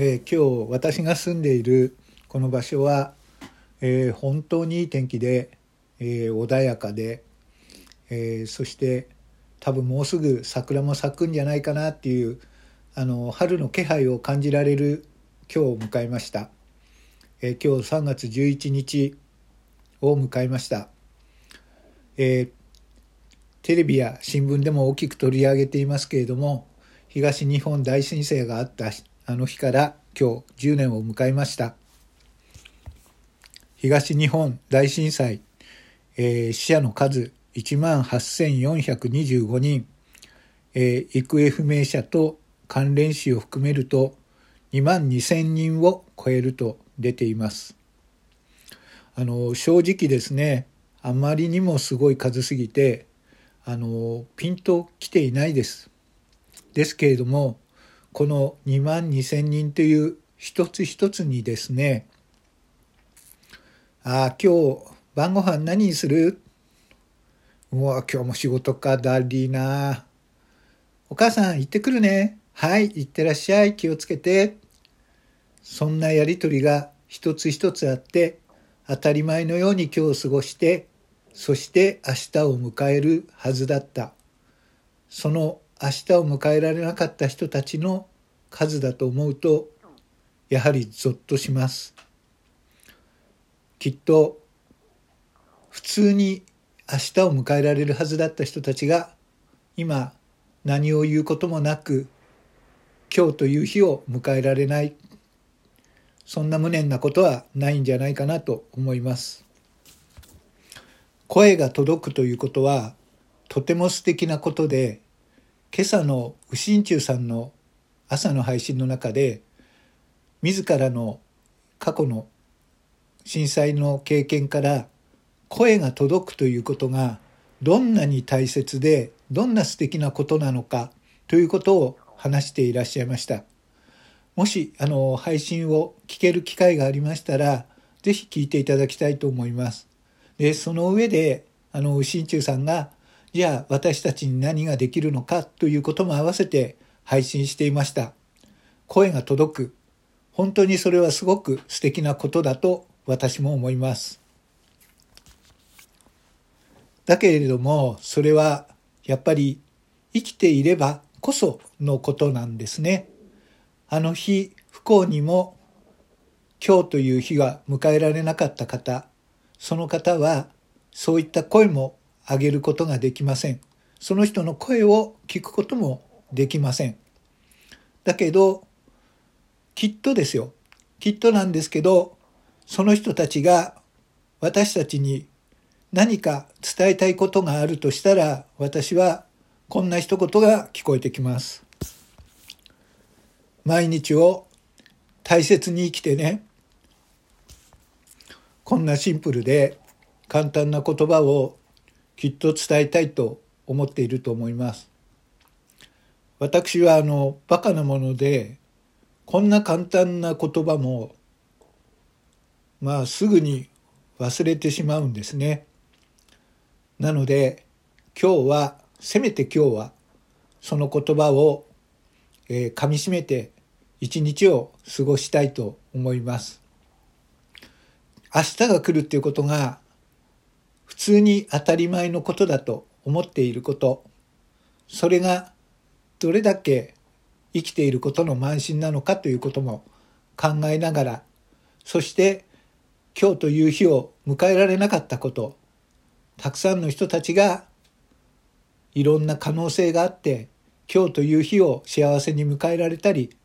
えー、今日私が住んでいるこの場所は、えー、本当にいい天気で、えー、穏やかで、えそして多分もうすぐ桜も咲くんじゃないかなっていうあの春の気配を感じられる今日を迎えました、え今日3月11日を迎えました、えテレビや新聞でも大きく取り上げていますけれども東日本大震災があったあの日から今日10年を迎えました。東日本大震災、えー、死者の数1万8425人、えー、行方不明者と関連死を含めると2万2000人を超えると出ています。あの正直ですねあまりにもすごい数すぎてあのピンときていないです。ですけれどもこの2万2,000人という一つ一つにですねああ今日晩ご飯何にするうわ今日も仕事かだりなお母さん行ってくるね。はい行ってらっしゃい。気をつけて。そんなやりとりが一つ一つあって当たり前のように今日過ごしてそして明日を迎えるはずだった。その明日を迎えられなかった人たちの数だと思うとやはりゾッとします。きっと普通に明日を迎えられるはずだった人たちが今何を言うこともなく今日という日を迎えられない。そんな無念なことはないんじゃないかなと思います。声が届くということはとても素敵なことで今朝の右心中さんの朝の配信の中で自らの過去の震災の経験から声が届くということがどんなに大切でどんな素敵なことなのかということを話していらっしゃいました。もしあの配信を聞ける機会がありましたら是非聞いていただきたいと思います。でその上であの右心中さんがじゃあ私たちに何ができるのかということも合わせて配信していました。声が届く。本当にそれはすごく素敵なことだと私も思います。だけれども、それはやっぱり生きていればこそのことなんですね。あの日、不幸にも今日という日が迎えられなかった方、その方はそういった声も上げることができません。その人の声を聞くこともできません。だけど、きっとですよ。きっとなんですけど、その人たちが私たちに何か伝えたいことがあるとしたら、私はこんな一言が聞こえてきます。毎日を大切に生きてね。こんなシンプルで簡単な言葉をきっと伝えたいと思っていると思います。私はあのバカなものでこんな簡単な言葉もまあすぐに忘れてしまうんですね。なので今日はせめて今日はその言葉を、えー、噛みしめて一日を過ごしたいと思います。明日が来るっていうことが普通に当たり前のことだと思っていること。それがどれだけ生きていることの慢心なのかということも考えながらそして今日という日を迎えられなかったことたくさんの人たちがいろんな可能性があって今日という日を幸せに迎えられたり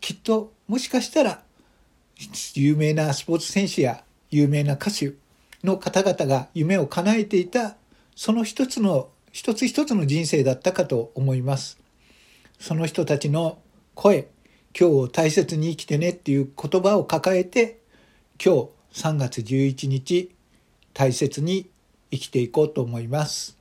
きっともしかしたら有名なスポーツ選手や有名な歌手の方々が夢を叶えていたその一つの一つ一つの人生だったかと思います。その人たちの声、今日を大切に生きてねっていう言葉を抱えて今日3月11日大切に生きていこうと思います。